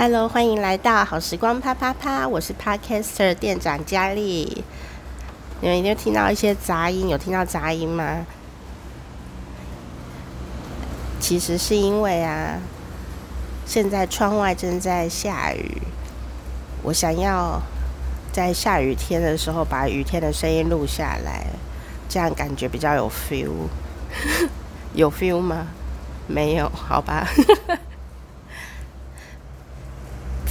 Hello，欢迎来到好时光啪啪啪，我是 Podcaster 店长佳丽。你们一定听到一些杂音？有听到杂音吗？其实是因为啊，现在窗外正在下雨，我想要在下雨天的时候把雨天的声音录下来，这样感觉比较有 feel。有 feel 吗？没有，好吧。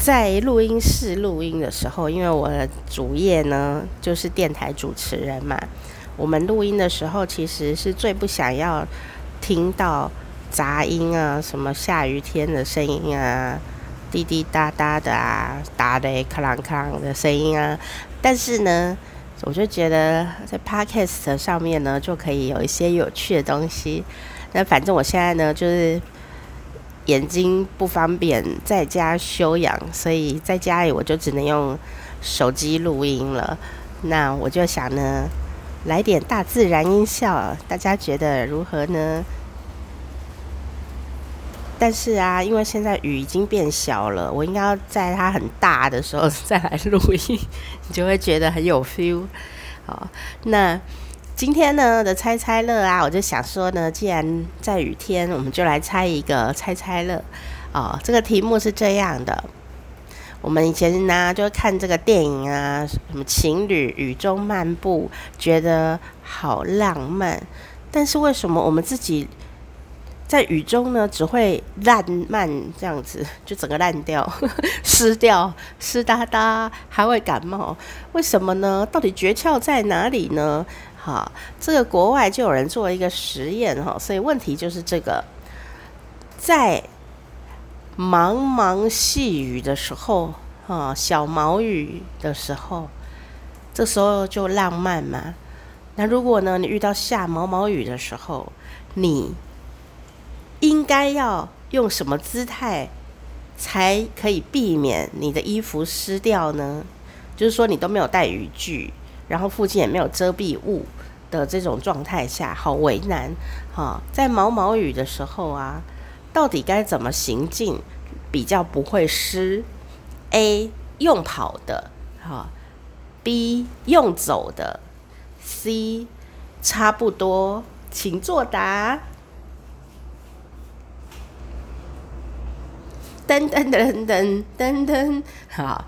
在录音室录音的时候，因为我的主业呢就是电台主持人嘛，我们录音的时候其实是最不想要听到杂音啊，什么下雨天的声音啊，滴滴答答的啊，打雷咔啷咔啷的声音啊。但是呢，我就觉得在 Podcast 上面呢就可以有一些有趣的东西。那反正我现在呢就是。眼睛不方便在家休养，所以在家里我就只能用手机录音了。那我就想呢，来点大自然音效，大家觉得如何呢？但是啊，因为现在雨已经变小了，我应该要在它很大的时候 再来录音，你就会觉得很有 feel。好，那。今天呢的猜猜乐啊，我就想说呢，既然在雨天，我们就来猜一个猜猜乐哦。这个题目是这样的：我们以前呢就看这个电影啊，什么情侣雨中漫步，觉得好浪漫。但是为什么我们自己在雨中呢，只会烂漫这样子，就整个烂掉、湿掉、湿哒哒，还会感冒？为什么呢？到底诀窍在哪里呢？啊，这个国外就有人做了一个实验哈，所以问题就是这个，在茫茫细雨的时候，哈，小毛雨的时候，这时候就浪漫嘛。那如果呢，你遇到下毛毛雨的时候，你应该要用什么姿态才可以避免你的衣服湿掉呢？就是说，你都没有带雨具。然后附近也没有遮蔽物的这种状态下，好为难哈。在毛毛雨的时候啊，到底该怎么行进比较不会湿？A 用跑的哈，B 用走的，C 差不多，请作答。噔噔噔噔噔噔，好。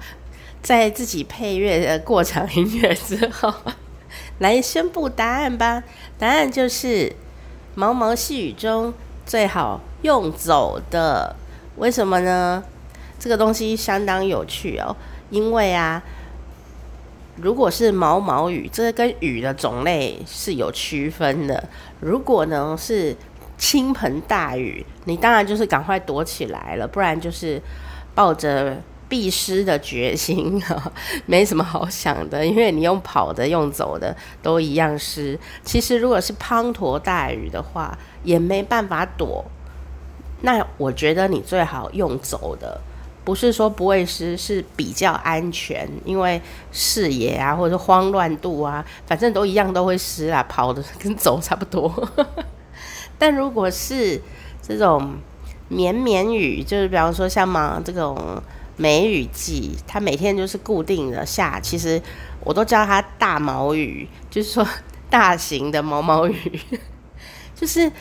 在自己配乐的过场音乐之后，来宣布答案吧。答案就是毛毛细雨中最好用走的。为什么呢？这个东西相当有趣哦。因为啊，如果是毛毛雨，这跟雨的种类是有区分的。如果呢是倾盆大雨，你当然就是赶快躲起来了，不然就是抱着。必湿的决心哈，没什么好想的，因为你用跑的、用走的都一样湿。其实如果是滂沱大雨的话，也没办法躲。那我觉得你最好用走的，不是说不会湿，是比较安全，因为视野啊或者慌乱度啊，反正都一样都会湿啊，跑的跟走差不多。但如果是这种绵绵雨，就是比方说像嘛这种。梅雨季，它每天就是固定的下，其实我都叫它大毛雨，就是说大型的毛毛雨，就是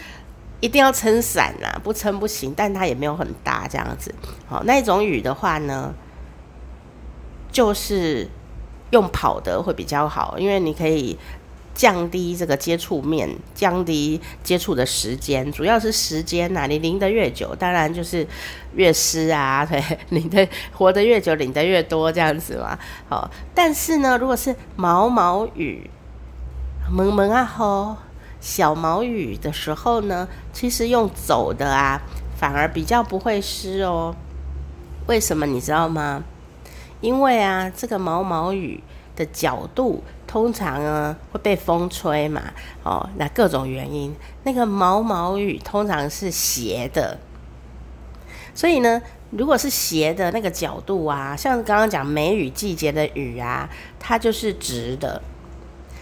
一定要撑伞啦，不撑不行，但它也没有很大这样子。好，那种雨的话呢，就是用跑的会比较好，因为你可以。降低这个接触面，降低接触的时间，主要是时间呐、啊。你淋得越久，当然就是越湿啊。对，淋得活得越久，淋得越多，这样子嘛。好，但是呢，如果是毛毛雨，蒙蒙啊吼，小毛雨的时候呢，其实用走的啊，反而比较不会湿哦。为什么你知道吗？因为啊，这个毛毛雨的角度。通常呢会被风吹嘛，哦，那各种原因，那个毛毛雨通常是斜的，所以呢，如果是斜的那个角度啊，像刚刚讲梅雨季节的雨啊，它就是直的。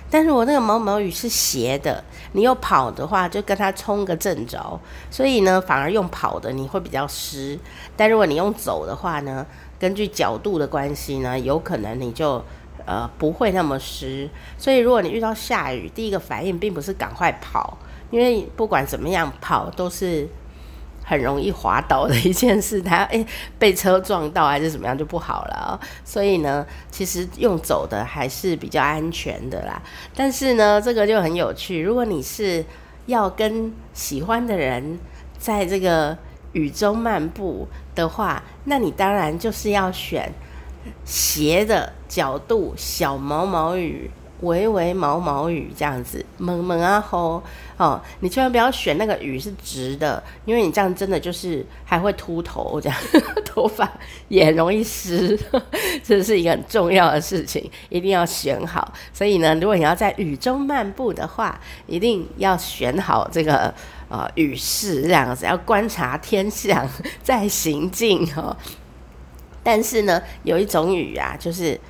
但如果那个毛毛雨是斜的，你又跑的话，就跟它冲个正着，所以呢，反而用跑的你会比较湿。但如果你用走的话呢，根据角度的关系呢，有可能你就呃不会那么湿。所以如果你遇到下雨，第一个反应并不是赶快跑，因为不管怎么样跑都是。很容易滑倒的一件事，他诶、被车撞到还是怎么样就不好了，所以呢，其实用走的还是比较安全的啦。但是呢，这个就很有趣，如果你是要跟喜欢的人在这个雨中漫步的话，那你当然就是要选斜的角度小毛毛雨。微微毛毛雨这样子，蒙蒙啊吼哦，你千万不要选那个雨是直的，因为你这样真的就是还会秃头，这样头发也容易湿，这是一个很重要的事情，一定要选好。所以呢，如果你要在雨中漫步的话，一定要选好这个呃雨势，这样子要观察天象 再行进哦。但是呢，有一种雨啊，就是。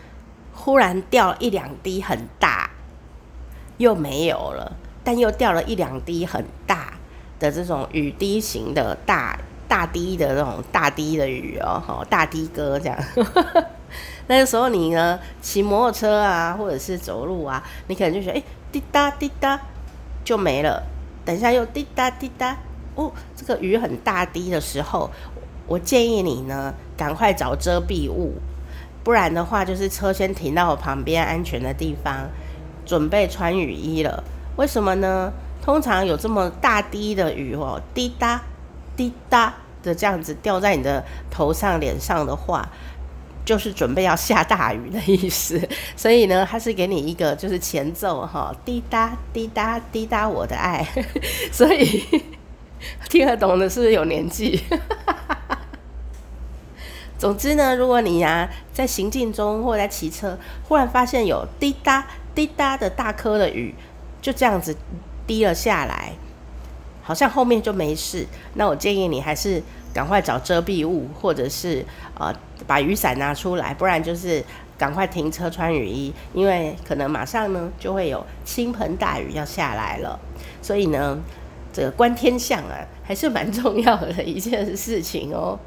忽然掉一两滴很大，又没有了，但又掉了一两滴很大的这种雨滴型的大大滴的那种大滴的雨哦，大滴哥这样。那个时候你呢，骑摩托车啊，或者是走路啊，你可能就觉得，哎，滴答滴答就没了。等一下又滴答滴答，哦，这个雨很大滴的时候，我建议你呢，赶快找遮蔽物。不然的话，就是车先停到我旁边安全的地方，准备穿雨衣了。为什么呢？通常有这么大滴的雨哦，滴答滴答的这样子掉在你的头上、脸上的话，就是准备要下大雨的意思。所以呢，它是给你一个就是前奏哈，滴答滴答滴答我的爱。所以听得懂的是不是有年纪？总之呢，如果你呀、在行进中或在骑车，忽然发现有滴答滴答的大颗的雨，就这样子滴了下来，好像后面就没事。那我建议你还是赶快找遮蔽物，或者是呃把雨伞拿出来，不然就是赶快停车穿雨衣，因为可能马上呢就会有倾盆大雨要下来了。所以呢，这个观天象啊，还是蛮重要的一件事情哦。